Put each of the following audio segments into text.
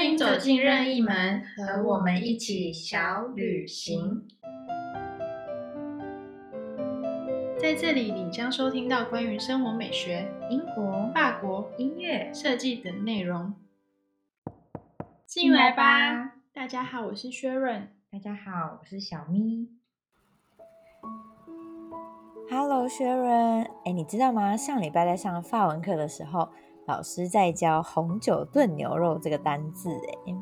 欢迎走进任意门，和我们一起小旅行。在这里，你将收听到关于生活美学、英国、法国、音乐、设计等内容。进来吧！大家好，我是薛润。大家好，我是小咪。Hello，薛润。哎，你知道吗？上礼拜在上法文课的时候，老师在教红酒炖牛肉这个单字。哎，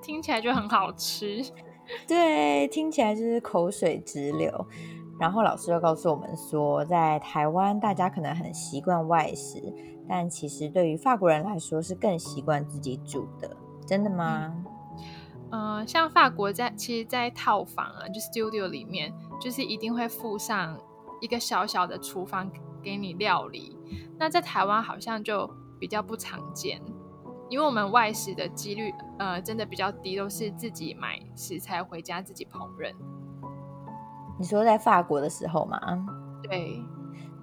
听起来就很好吃。对，听起来就是口水直流。然后老师又告诉我们说，在台湾大家可能很习惯外食，但其实对于法国人来说是更习惯自己煮的。真的吗？嗯、呃，像法国在其实，在套房啊，就 studio 里面，就是一定会附上一个小小的厨房给你料理。那在台湾好像就比较不常见，因为我们外食的几率呃真的比较低，都是自己买食材回家自己烹饪。你说在法国的时候吗？对，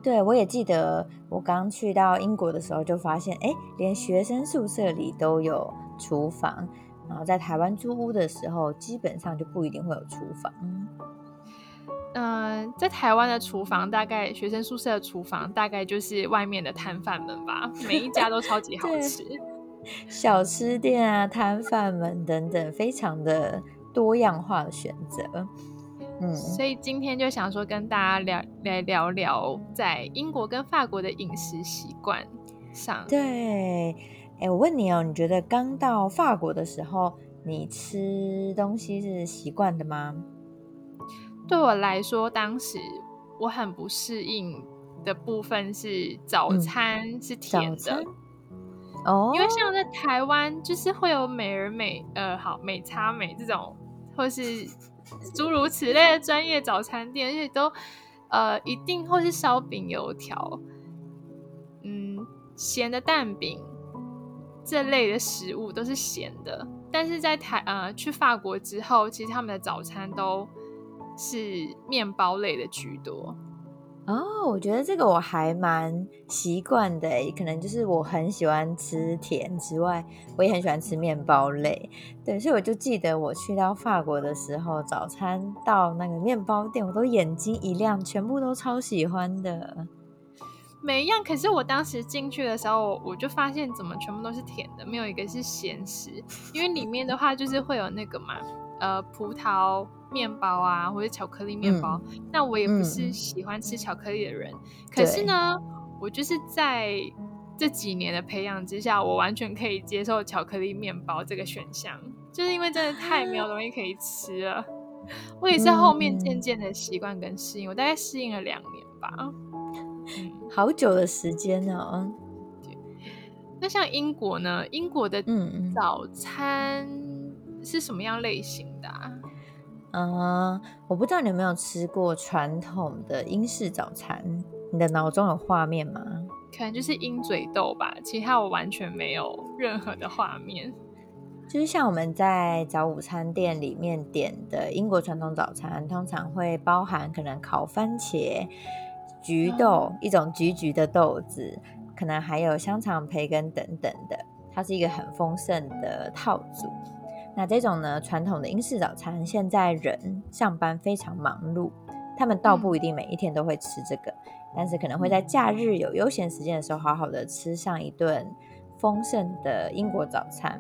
对我也记得，我刚去到英国的时候就发现，哎，连学生宿舍里都有厨房。然后在台湾租屋的时候，基本上就不一定会有厨房。嗯、呃，在台湾的厨房，大概学生宿舍的厨房，大概就是外面的摊贩们吧，每一家都超级好吃。小吃店啊，摊贩们等等，非常的多样化的选择。嗯，所以今天就想说跟大家聊来聊聊在英国跟法国的饮食习惯上。对，哎，我问你哦，你觉得刚到法国的时候，你吃东西是习惯的吗？对我来说，当时我很不适应的部分是早餐是甜的。哦，因为像在台湾，就是会有美而美，呃，好美差美这种，或是诸如此类的专业早餐店，而且都呃一定会是烧饼、油条，嗯，咸的蛋饼这类的食物都是咸的。但是在台呃去法国之后，其实他们的早餐都是面包类的居多。哦，我觉得这个我还蛮习惯的，可能就是我很喜欢吃甜之外，我也很喜欢吃面包类。对，所以我就记得我去到法国的时候，早餐到那个面包店，我都眼睛一亮，全部都超喜欢的。每一样，可是我当时进去的时候，我就发现怎么全部都是甜的，没有一个是咸食。因为里面的话就是会有那个嘛，呃，葡萄面包啊，或者巧克力面包。嗯、那我也不是喜欢吃巧克力的人，嗯、可是呢，我就是在这几年的培养之下，我完全可以接受巧克力面包这个选项，就是因为真的太没有东西可以吃了。我也是后面渐渐的习惯跟适应，我大概适应了两年吧。嗯，好久的时间呢。那像英国呢？英国的早餐是什么样类型的、啊？嗯，我不知道你有没有吃过传统的英式早餐，你的脑中有画面吗？可能就是鹰嘴豆吧，其他我完全没有任何的画面。就是像我们在早午餐店里面点的英国传统早餐，通常会包含可能烤番茄。橘豆、嗯、一种橘橘的豆子，可能还有香肠、培根等等的，它是一个很丰盛的套组。那这种呢，传统的英式早餐，现在人上班非常忙碌，他们倒不一定每一天都会吃这个，嗯、但是可能会在假日有悠闲时间的时候，好好的吃上一顿丰盛的英国早餐。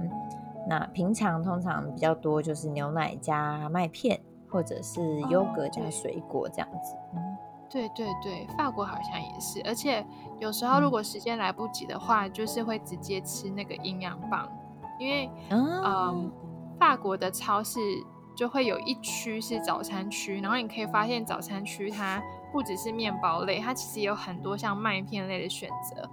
那平常通常比较多就是牛奶加麦片，或者是优格加水果这样子。嗯。对对对，法国好像也是，而且有时候如果时间来不及的话，嗯、就是会直接吃那个营养棒，因为嗯、呃，法国的超市就会有一区是早餐区，然后你可以发现早餐区它不只是面包类，它其实有很多像麦片类的选择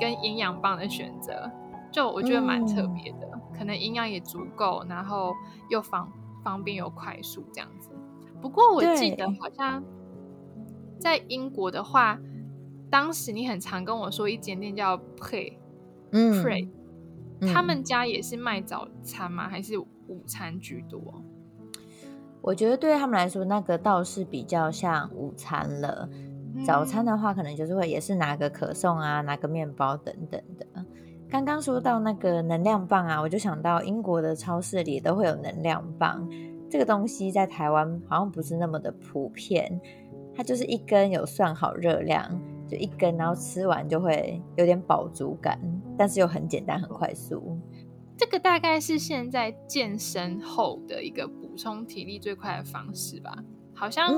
跟营养棒的选择，就我觉得蛮特别的，嗯、可能营养也足够，然后又方方便又快速这样子。不过我记得好像。在英国的话，当时你很常跟我说一间店叫 Pre，嗯 Pre，、嗯、他们家也是卖早餐吗？还是午餐居多？我觉得对他们来说，那个倒是比较像午餐了。嗯、早餐的话，可能就是会也是拿个可颂啊，拿个面包等等的。刚刚说到那个能量棒啊，我就想到英国的超市里都会有能量棒，这个东西在台湾好像不是那么的普遍。它就是一根有算好热量，就一根，然后吃完就会有点饱足感，但是又很简单很快速。这个大概是现在健身后的一个补充体力最快的方式吧？好像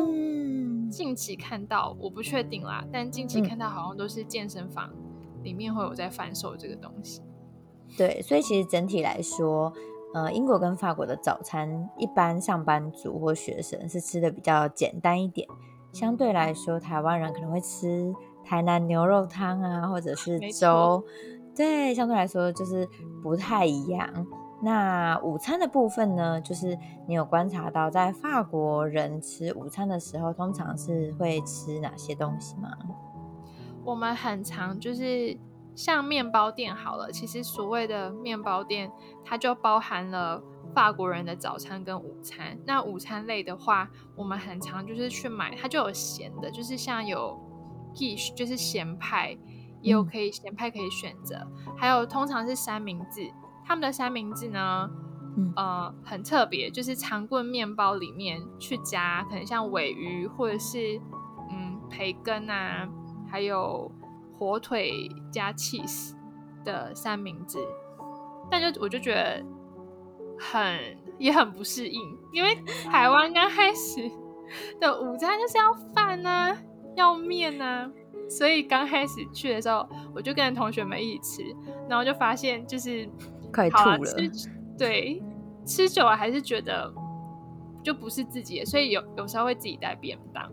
近期看到，我不确定啦，但近期看到好像都是健身房里面会有在贩售这个东西。对，所以其实整体来说，呃，英国跟法国的早餐，一般上班族或学生是吃的比较简单一点。相对来说，台湾人可能会吃台南牛肉汤啊，或者是粥，对，相对来说就是不太一样。那午餐的部分呢，就是你有观察到，在法国人吃午餐的时候，通常是会吃哪些东西吗？我们很常就是像面包店好了，其实所谓的面包店，它就包含了。法国人的早餐跟午餐，那午餐类的话，我们很常就是去买，它就有咸的，就是像有 quiche，就是咸派，也有可以咸派可以选择，还有通常是三明治，他们的三明治呢，呃，很特别，就是长棍面包里面去夹，可能像尾鱼或者是嗯培根啊，还有火腿加 cheese 的三明治，但就我就觉得。很也很不适应，因为台湾刚开始的午餐就是要饭呐，要面呐，所以刚开始去的时候，我就跟同学们一起吃，然后就发现就是快吐了，对，吃久了还是觉得就不是自己的，所以有有时候会自己带便当。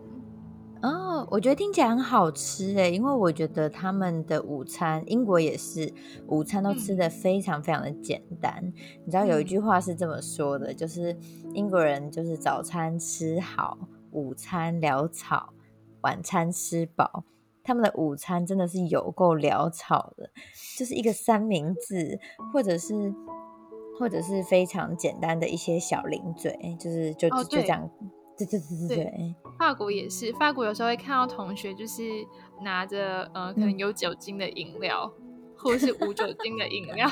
哦，我觉得听起来很好吃诶，因为我觉得他们的午餐，英国也是午餐都吃的非常非常的简单。你知道有一句话是这么说的，就是英国人就是早餐吃好，午餐潦草，晚餐吃饱。他们的午餐真的是有够潦草的，就是一个三明治，或者是或者是非常简单的一些小零嘴，就是就就这样。对对对对对，法国也是。法国有时候会看到同学就是拿着呃，可能有酒精的饮料，或者是无酒精的饮料。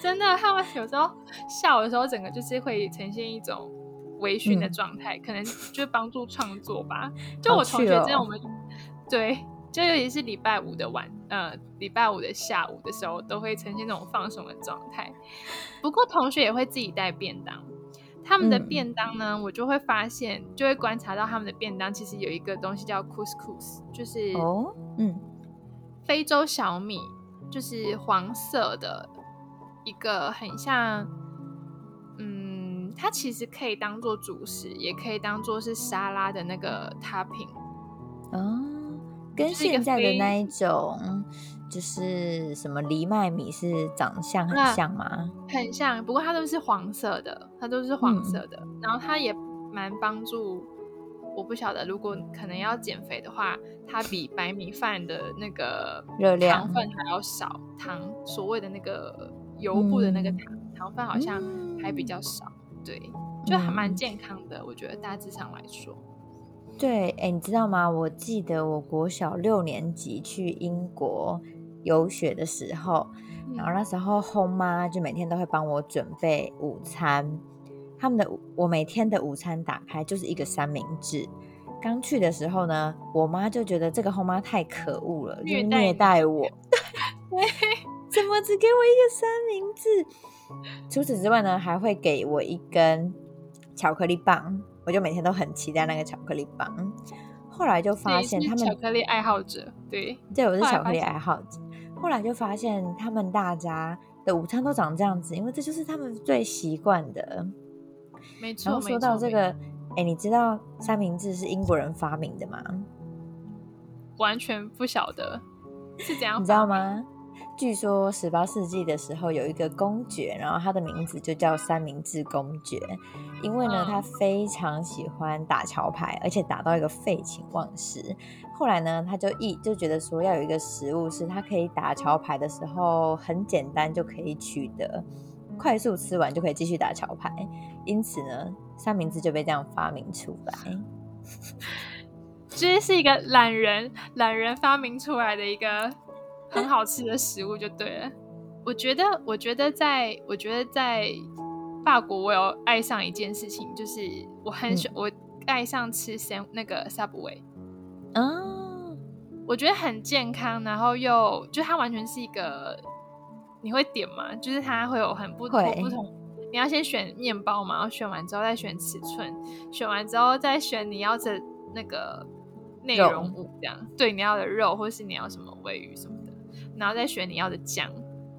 真的，他们有时候笑的时候，整个就是会呈现一种微醺的状态，可能就帮助创作吧。就我同学真的，我们对，就尤其是礼拜五的晚，呃，礼拜五的下午的时候，都会呈现那种放松的状态。不过同学也会自己带便当。他们的便当呢，我就会发现，就会观察到他们的便当其实有一个东西叫 couscous，就是哦，嗯，非洲小米，就是黄色的一个很像，嗯，它其实可以当做主食，也可以当做是沙拉的那个 topping，哦，跟现在的那一种。就是什么藜麦米是长相很像吗？很像，不过它都是黄色的，它都是黄色的。然后它也蛮帮助，我不晓得，如果可能要减肥的话，它比白米饭的那个 热量糖分还要少，糖所谓的那个油布的那个糖糖分好像还比较少，对，就还蛮健康的。我觉得大致上来说，对，哎，你知道吗？我记得我国小六年级去英国。游学的时候，然后那时候后妈就每天都会帮我准备午餐。他们的我每天的午餐打开就是一个三明治。刚去的时候呢，我妈就觉得这个后妈太可恶了，就虐待我。怎么只给我一个三明治？除此之外呢，还会给我一根巧克力棒。我就每天都很期待那个巧克力棒。后来就发现他们巧克力爱好者，对，对，我是巧克力爱好者。后来就发现他们大家的午餐都长这样子，因为这就是他们最习惯的。没错。然后说到这个，哎，你知道三明治是英国人发明的吗？完全不晓得是怎样，你知道吗？据说十八世纪的时候有一个公爵，然后他的名字就叫三明治公爵，因为呢他非常喜欢打桥牌，而且打到一个废寝忘食。后来呢他就一就觉得说要有一个食物是他可以打桥牌的时候很简单就可以取得，快速吃完就可以继续打桥牌，因此呢三明治就被这样发明出来。这是一个懒人懒人发明出来的一个。很好吃的食物就对了，我觉得，我觉得在，我觉得在法国，我有爱上一件事情，就是我很喜，我爱上吃三那个 Subway。嗯，我觉得很健康，然后又就它完全是一个，你会点吗？就是它会有很不同不同，你要先选面包嘛，然后选完之后再选尺寸，选完之后再选你要的那个内容物，这样。对你要的肉，或是你要什么味鱼什么的，然后再选你要的酱。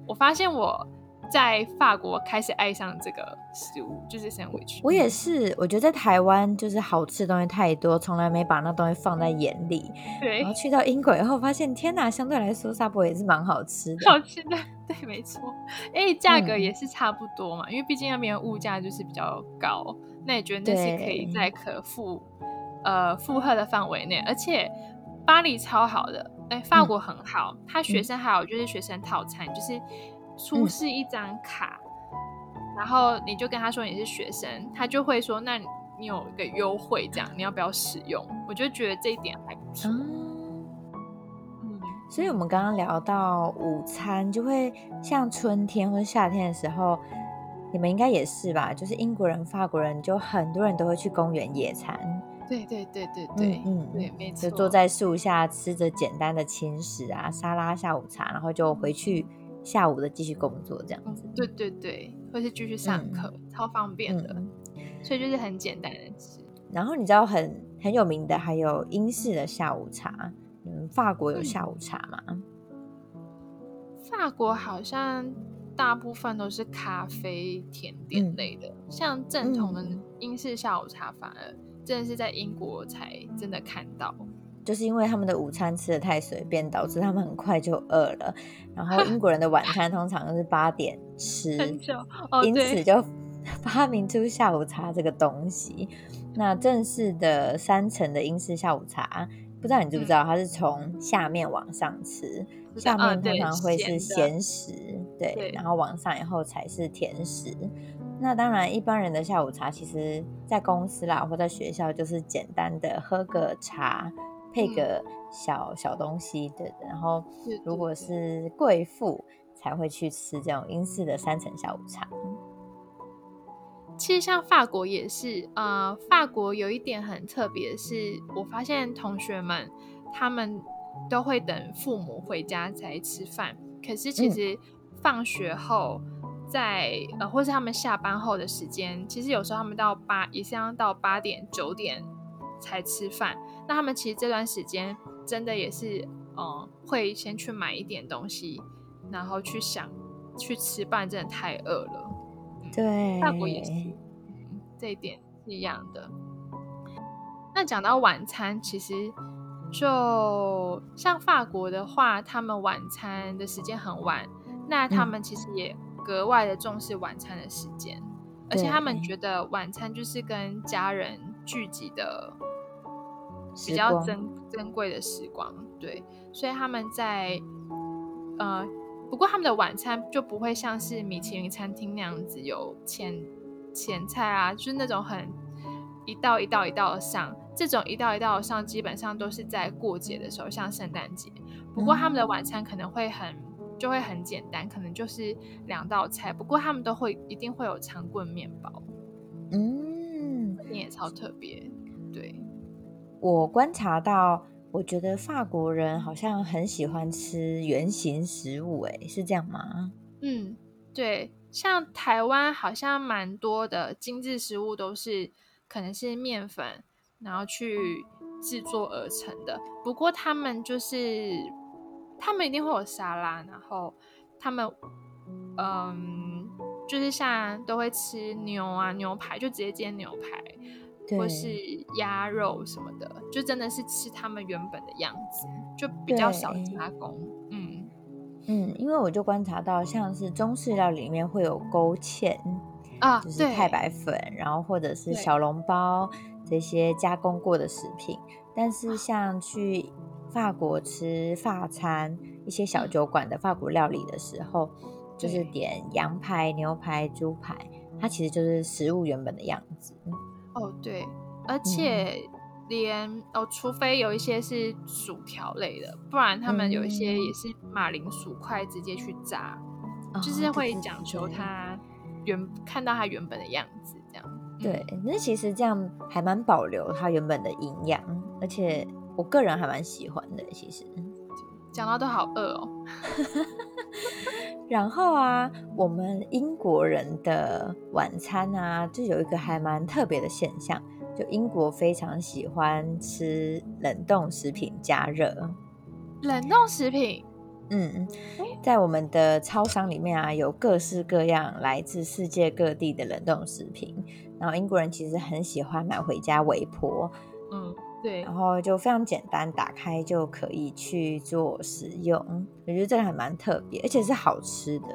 我发现我。在法国开始爱上这个食物，就是三文鱼。我也是，我觉得在台湾就是好吃的东西太多，从来没把那东西放在眼里。对。然后去到英国以后，发现天哪，相对来说沙博也是蛮好吃的。好吃的，对，没错。哎，价格也是差不多嘛，因为毕竟那边物价就是比较高。那你觉得那是可以在可负呃负荷的范围内？而且巴黎超好的，哎，法国很好，他学生还有就是学生套餐，就是。出示一张卡，然后你就跟他说你是学生，他就会说那你有一个优惠，这样你要不要使用？我就觉得这一点还不错。嗯，所以我们刚刚聊到午餐，就会像春天或者夏天的时候，你们应该也是吧？就是英国人、法国人，就很多人都会去公园野餐。对对对对对，嗯对，没错，就坐在树下吃着简单的轻食啊，沙拉、下午茶，然后就回去。下午的继续工作这样子，对对对，或是继续上课，超方便的，所以就是很简单的吃。然后你知道很很有名的还有英式的下午茶，嗯，法国有下午茶吗？法国好像大部分都是咖啡甜点类的，像正统的英式下午茶，反而真的是在英国才真的看到。就是因为他们的午餐吃的太随便，导致他们很快就饿了。然后英国人的晚餐通常都是八点吃，因此就 发明出下午茶这个东西。那正式的三层的英式下午茶，不知道你知不知道，它是从下面往上吃，下面通常会是咸食，对，然后往上以后才是甜食。那当然，一般人的下午茶，其实在公司啦或在学校，就是简单的喝个茶。配个小小东西的，然后如果是贵妇才会去吃这种英式的三层下午茶。其实像法国也是，呃，法国有一点很特别，是我发现同学们他们都会等父母回家才吃饭，可是其实放学后，在呃或是他们下班后的时间，其实有时候他们到八，也是要到八点九点才吃饭。那他们其实这段时间真的也是，嗯，会先去买一点东西，然后去想去吃，饭真的太饿了。对，法国也是，这一点是一样的。那讲到晚餐，其实就像法国的话，他们晚餐的时间很晚，那他们其实也格外的重视晚餐的时间，而且他们觉得晚餐就是跟家人聚集的。比较珍珍贵的时光，对，所以他们在呃，不过他们的晚餐就不会像是米其林餐厅那样子有前前菜啊，就是那种很一道一道一道的上，这种一道一道的上基本上都是在过节的时候，像圣诞节。不过他们的晚餐可能会很就会很简单，可能就是两道菜，不过他们都会一定会有长棍面包，嗯，那也超特别，对。我观察到，我觉得法国人好像很喜欢吃圆形食物，哎，是这样吗？嗯，对，像台湾好像蛮多的精致食物都是可能是面粉，然后去制作而成的。不过他们就是他们一定会有沙拉，然后他们嗯，就是像都会吃牛啊牛排，就直接煎牛排。或是鸭肉什么的，就真的是吃他们原本的样子，就比较少加工。嗯嗯，因为我就观察到，像是中式料理里面会有勾芡啊，就是太白粉，然后或者是小笼包这些加工过的食品。但是像去法国吃法餐，一些小酒馆的法国料理的时候，就是点羊排、牛排、猪排，它其实就是食物原本的样子。哦，对，而且连哦，除非有一些是薯条类的，不然他们有一些也是马铃薯块直接去炸。就是会讲求它原看到它原本的样子，这样。对，那其实这样还蛮保留它原本的营养，而且我个人还蛮喜欢的。其实讲到都好饿哦。然后啊，我们英国人的晚餐啊，就有一个还蛮特别的现象，就英国非常喜欢吃冷冻食品加热。冷冻食品，嗯，在我们的超商里面啊，有各式各样来自世界各地的冷冻食品。然后英国人其实很喜欢买回家微波，嗯，对，然后就非常简单，打开就可以去做食用。我觉得这个还蛮特别，而且是好吃的。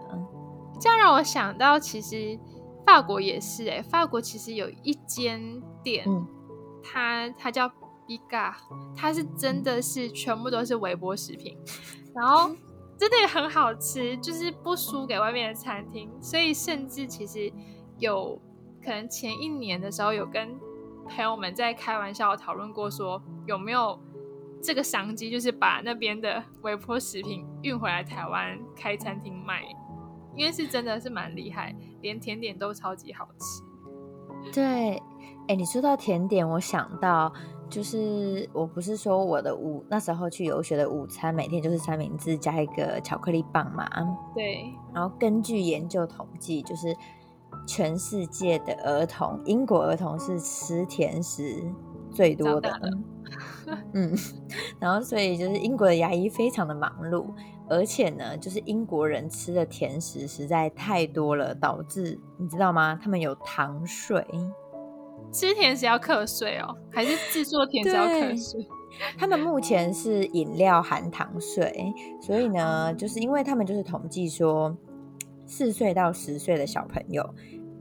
这样让我想到，其实法国也是，哎，法国其实有一间店，它它叫 Biga，它是真的是全部都是微波食品，然后 真的也很好吃，就是不输给外面的餐厅。所以甚至其实有。可能前一年的时候有跟朋友们在开玩笑讨论过，说有没有这个商机，就是把那边的微波食品运回来台湾开餐厅卖，因为是真的是蛮厉害，连甜点都超级好吃。对，哎，你说到甜点，我想到就是我不是说我的午那时候去游学的午餐每天就是三明治加一个巧克力棒嘛？对，然后根据研究统计，就是。全世界的儿童，英国儿童是吃甜食最多的。嗯，然后所以就是英国的牙医非常的忙碌，而且呢，就是英国人吃的甜食实在太多了，导致你知道吗？他们有糖税。吃甜食要课税哦，还是制作甜食要课税？他们目前是饮料含糖税，所以呢，就是因为他们就是统计说。四岁到十岁的小朋友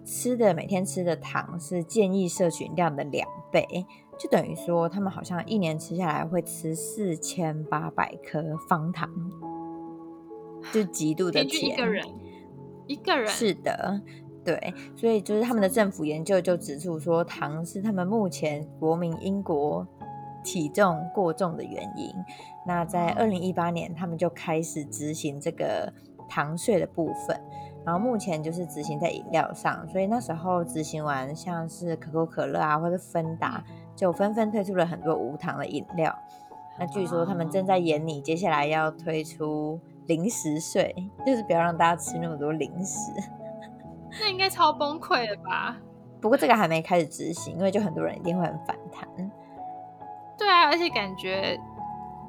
吃的每天吃的糖是建议摄取量的两倍，就等于说他们好像一年吃下来会吃四千八百颗方糖，就极度的甜。一个人，一个人是的，对，所以就是他们的政府研究就指出说，糖是他们目前国民英国体重过重的原因。那在二零一八年，他们就开始执行这个糖税的部分。然后目前就是执行在饮料上，所以那时候执行完，像是可口可乐啊，或者芬达，就纷纷推出了很多无糖的饮料。那据说他们正在演你，接下来要推出零食税，就是不要让大家吃那么多零食。那应该超崩溃了吧？不过这个还没开始执行，因为就很多人一定会很反弹。对啊，而且感觉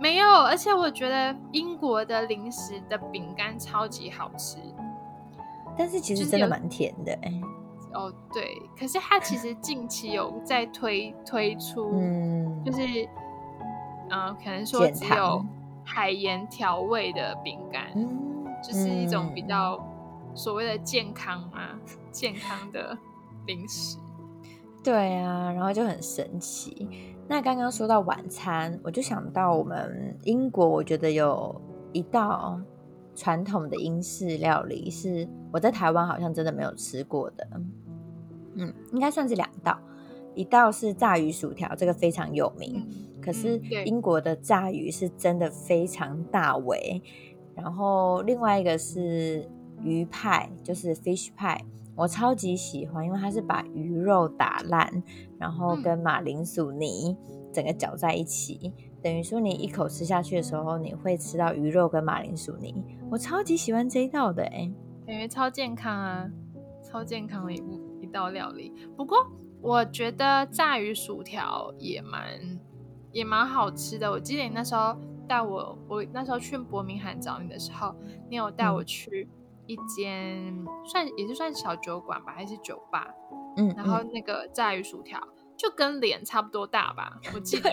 没有，而且我觉得英国的零食的饼干超级好吃。但是其实真的蛮甜的，哦，对，可是它其实近期有在推推出，嗯，就是，嗯，可能说只有海盐调味的饼干，就是一种比较所谓的健康嘛，健康的零食。对啊，然后就很神奇。那刚刚说到晚餐，我就想到我们英国，我觉得有一道。传统的英式料理是我在台湾好像真的没有吃过的，嗯，应该算是两道，一道是炸鱼薯条，这个非常有名，可是英国的炸鱼是真的非常大尾，然后另外一个是鱼派，就是 fish 派，我超级喜欢，因为它是把鱼肉打烂，然后跟马铃薯泥整个搅在一起。等于说，你一口吃下去的时候，你会吃到鱼肉跟马铃薯泥。我超级喜欢这一道的，哎，感觉超健康啊，超健康的一一道料理。不过，我觉得炸鱼薯条也蛮也蛮好吃的。我记得你那时候带我，我那时候去伯明翰找你的时候，你有带我去一间算也是算小酒馆吧，还是酒吧？嗯，然后那个炸鱼薯条。就跟脸差不多大吧，我记得，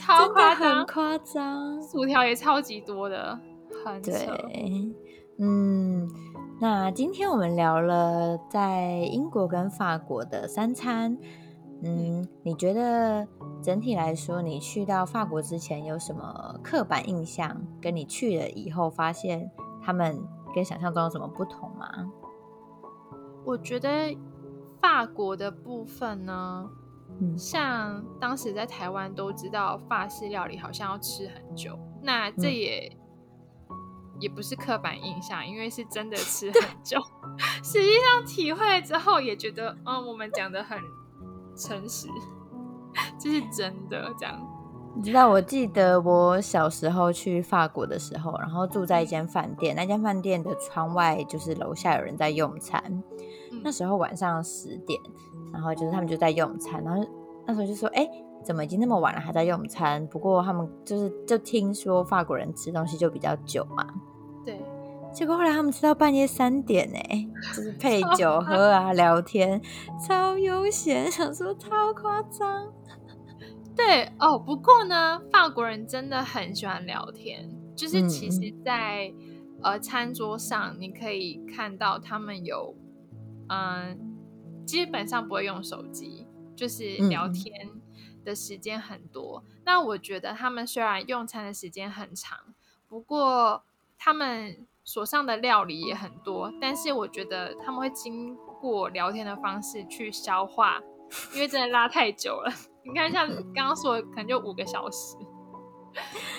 超夸张，夸张，薯条也超级多的，很对，嗯，那今天我们聊了在英国跟法国的三餐，嗯，你觉得整体来说，你去到法国之前有什么刻板印象？跟你去了以后发现他们跟想象中有什么不同吗？我觉得法国的部分呢。嗯像当时在台湾都知道法式料理好像要吃很久，那这也也不是刻板印象，因为是真的吃很久，实际上体会之后也觉得，嗯，我们讲的很诚实，这是真的。这样，你知道，我记得我小时候去法国的时候，然后住在一间饭店，那间饭店的窗外就是楼下有人在用餐，那时候晚上十点，然后就是他们就在用餐，然后那时候就说，哎。怎么已经那么晚了还在用餐？不过他们就是就听说法国人吃东西就比较久嘛。对。结果后来他们吃到半夜三点呢，就是 配酒喝啊聊天，超悠闲，想说超夸张。对哦，不过呢，法国人真的很喜欢聊天，就是其实，在呃餐桌上你可以看到他们有嗯，基本上不会用手机，就是聊天。的时间很多，那我觉得他们虽然用餐的时间很长，不过他们所上的料理也很多，但是我觉得他们会经过聊天的方式去消化，因为真的拉太久了。你看，像刚刚说，可能就五个小时，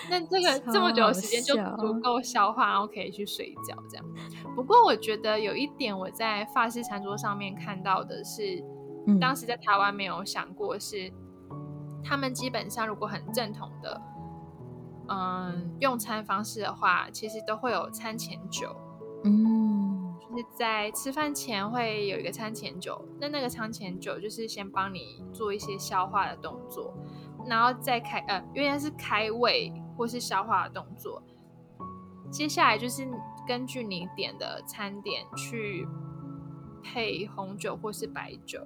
那这个这么久的时间就足够消化，然后可以去睡觉这样。不过我觉得有一点我在法式餐桌上面看到的是，当时在台湾没有想过是。他们基本上如果很正统的，嗯，用餐方式的话，其实都会有餐前酒，嗯，是在吃饭前会有一个餐前酒，那那个餐前酒就是先帮你做一些消化的动作，然后再开，呃，因为是开胃或是消化的动作，接下来就是根据你点的餐点去配红酒或是白酒，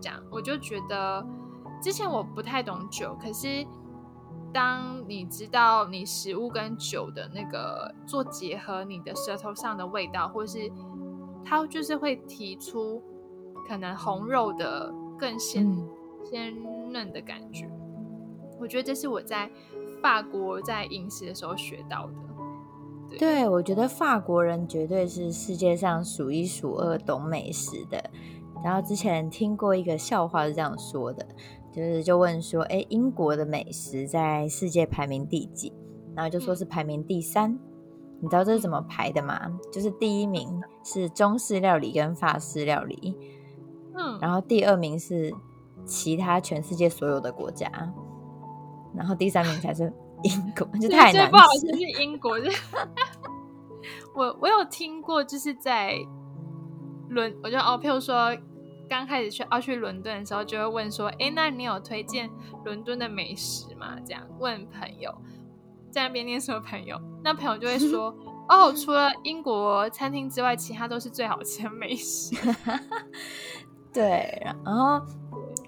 这样我就觉得。之前我不太懂酒，可是当你知道你食物跟酒的那个做结合，你的舌头上的味道，或是它就是会提出可能红肉的更鲜鲜嫩的感觉。我觉得这是我在法国在饮食的时候学到的。对，我觉得法国人绝对是世界上数一数二懂美食的。然后之前听过一个笑话是这样说的。就是就问说，哎，英国的美食在世界排名第几？然后就说是排名第三。你知道这是怎么排的吗？就是第一名是中式料理跟法式料理，嗯，然后第二名是其他全世界所有的国家，然后第三名才是英国，就太难。不好意思，是英国。我我有听过，就是在伦，我就哦，譬如说。刚开始去要去伦敦的时候，就会问说：“哎，那你有推荐伦敦的美食吗？”这样问朋友，在那边念书的朋友，那朋友就会说：“哦，除了英国餐厅之外，其他都是最好吃的美食。”对，然后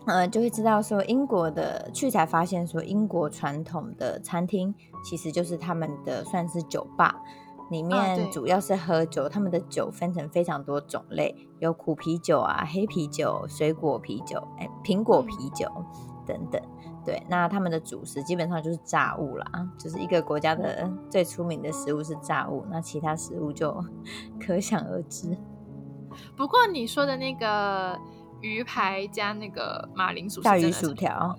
呃，就会知道说英国的去才发现说英国传统的餐厅其实就是他们的算是酒吧。里面主要是喝酒，他们的酒分成非常多种类，有苦啤酒啊、黑啤酒、水果啤酒、哎苹果啤酒等等。对，那他们的主食基本上就是炸物啦，就是一个国家的最出名的食物是炸物，那其他食物就 可想而知。不过你说的那个鱼排加那个马铃薯大鱼薯条。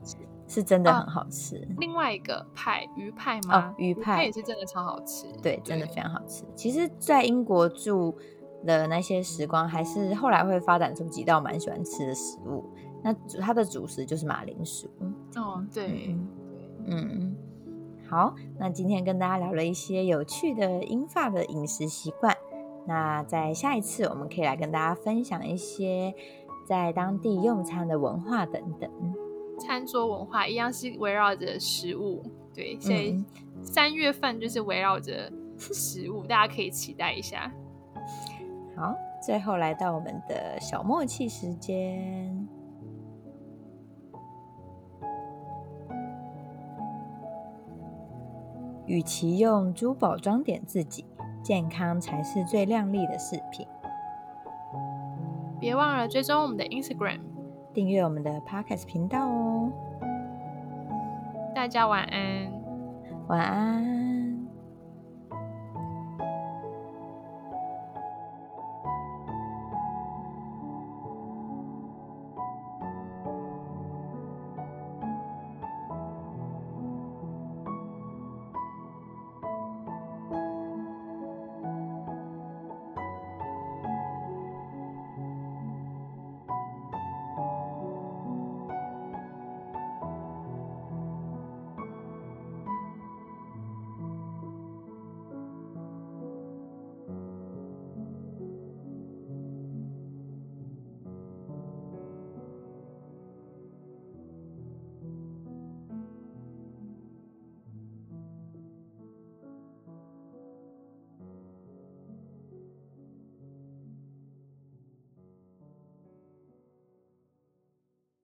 是真的很好吃。另外一个派鱼派吗？哦，鱼派也是真的超好吃。对，真的非常好吃。其实，在英国住的那些时光，还是后来会发展出几道蛮喜欢吃的食物。那它的主食就是马铃薯。哦，对，嗯，好。那今天跟大家聊了一些有趣的英法的饮食习惯。那在下一次，我们可以来跟大家分享一些在当地用餐的文化等等。餐桌文化一样是围绕着食物，对，所以三月份就是围绕着食物，大家可以期待一下。好，最后来到我们的小默契时间。与其用珠宝装点自己，健康才是最亮丽的饰品。别忘了追踪我们的 Instagram。订阅我们的 Podcast 频道哦！大家晚安，晚安。